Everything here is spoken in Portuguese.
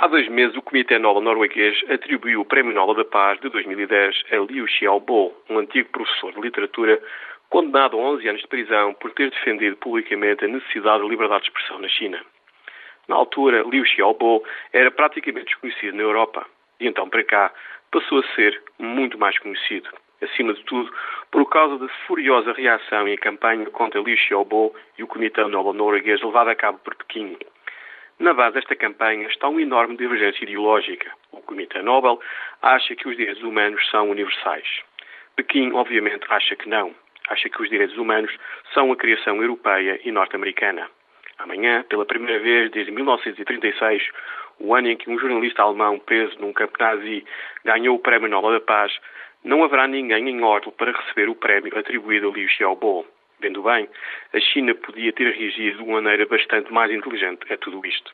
Há dois meses, o Comitê Nobel norueguês atribuiu o Prémio Nobel da Paz de 2010 a Liu Xiaobo, um antigo professor de literatura condenado a 11 anos de prisão por ter defendido publicamente a necessidade de liberdade de expressão na China. Na altura, Liu Xiaobo era praticamente desconhecido na Europa e então para cá passou a ser muito mais conhecido. Acima de tudo, por causa da furiosa reação e campanha contra Liu Xiaobo e o Comitê Nobel norueguês levada a cabo por Pequim. Na base desta campanha está uma enorme divergência ideológica. O Comitê Nobel acha que os direitos humanos são universais. Pequim, obviamente, acha que não. Acha que os direitos humanos são a criação europeia e norte-americana. Amanhã, pela primeira vez desde 1936, o ano em que um jornalista alemão preso num campo nazi ganhou o Prémio Nobel da Paz, não haverá ninguém em Oslo para receber o prémio atribuído a Liu Xiaobo. Vendo bem, a China podia ter reagido de uma maneira bastante mais inteligente a tudo isto.